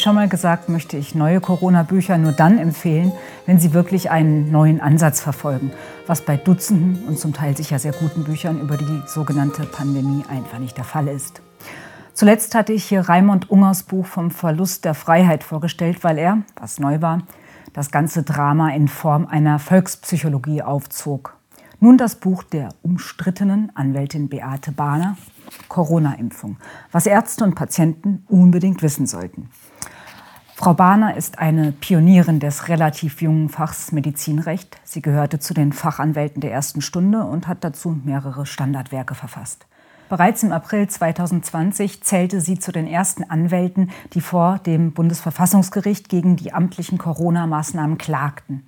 schon mal gesagt, möchte ich neue Corona-Bücher nur dann empfehlen, wenn sie wirklich einen neuen Ansatz verfolgen, was bei Dutzenden und zum Teil sicher sehr guten Büchern über die sogenannte Pandemie einfach nicht der Fall ist. Zuletzt hatte ich hier Raimund Ungers Buch vom Verlust der Freiheit vorgestellt, weil er, was neu war, das ganze Drama in Form einer Volkspsychologie aufzog. Nun das Buch der umstrittenen Anwältin Beate Bahner, Corona-Impfung, was Ärzte und Patienten unbedingt wissen sollten. Frau Bahner ist eine Pionierin des relativ jungen Fachs Medizinrecht. Sie gehörte zu den Fachanwälten der ersten Stunde und hat dazu mehrere Standardwerke verfasst. Bereits im April 2020 zählte sie zu den ersten Anwälten, die vor dem Bundesverfassungsgericht gegen die amtlichen Corona-Maßnahmen klagten.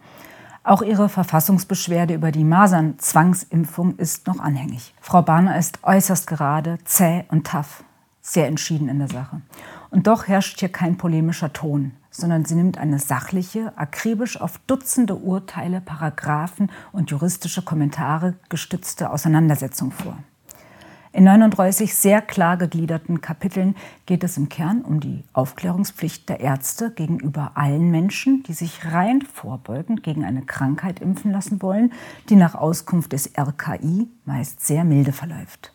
Auch ihre Verfassungsbeschwerde über die Masern-Zwangsimpfung ist noch anhängig. Frau Bahner ist äußerst gerade, zäh und tough, sehr entschieden in der Sache. Und doch herrscht hier kein polemischer Ton, sondern sie nimmt eine sachliche, akribisch auf Dutzende Urteile, Paragraphen und juristische Kommentare gestützte Auseinandersetzung vor. In 39 sehr klar gegliederten Kapiteln geht es im Kern um die Aufklärungspflicht der Ärzte gegenüber allen Menschen, die sich rein vorbeugend gegen eine Krankheit impfen lassen wollen, die nach Auskunft des RKI meist sehr milde verläuft.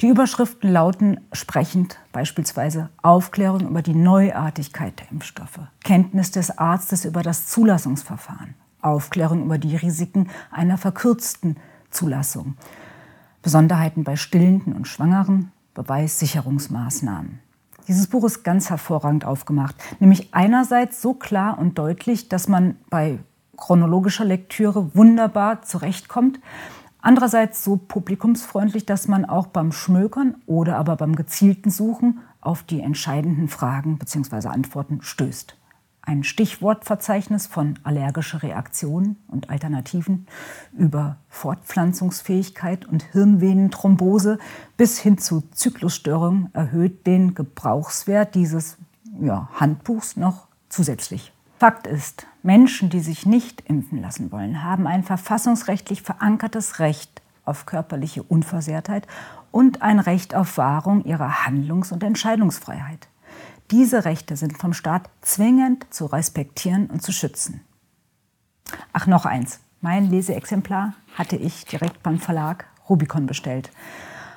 Die Überschriften lauten sprechend beispielsweise Aufklärung über die Neuartigkeit der Impfstoffe, Kenntnis des Arztes über das Zulassungsverfahren, Aufklärung über die Risiken einer verkürzten Zulassung, Besonderheiten bei Stillenden und Schwangeren, Beweissicherungsmaßnahmen. Dieses Buch ist ganz hervorragend aufgemacht, nämlich einerseits so klar und deutlich, dass man bei chronologischer Lektüre wunderbar zurechtkommt, andererseits so publikumsfreundlich, dass man auch beim Schmökern oder aber beim gezielten Suchen auf die entscheidenden Fragen bzw. Antworten stößt ein Stichwortverzeichnis von allergische Reaktionen und Alternativen über Fortpflanzungsfähigkeit und Hirnvenenthrombose bis hin zu Zyklusstörungen erhöht den Gebrauchswert dieses ja, Handbuchs noch zusätzlich. Fakt ist, Menschen, die sich nicht impfen lassen wollen, haben ein verfassungsrechtlich verankertes Recht auf körperliche Unversehrtheit und ein Recht auf Wahrung ihrer Handlungs- und Entscheidungsfreiheit. Diese Rechte sind vom Staat zwingend zu respektieren und zu schützen. Ach, noch eins. Mein Leseexemplar hatte ich direkt beim Verlag Rubicon bestellt.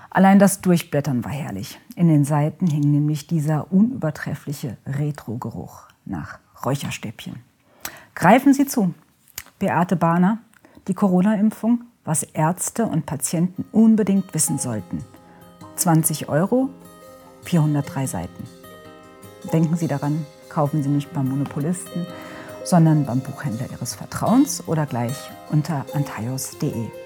Allein das Durchblättern war herrlich. In den Seiten hing nämlich dieser unübertreffliche Retro-Geruch nach Räucherstäbchen. Greifen Sie zu. Beate Bahner, die Corona-Impfung, was Ärzte und Patienten unbedingt wissen sollten. 20 Euro, 403 Seiten. Denken Sie daran, kaufen Sie nicht beim Monopolisten, sondern beim Buchhändler Ihres Vertrauens oder gleich unter antaios.de.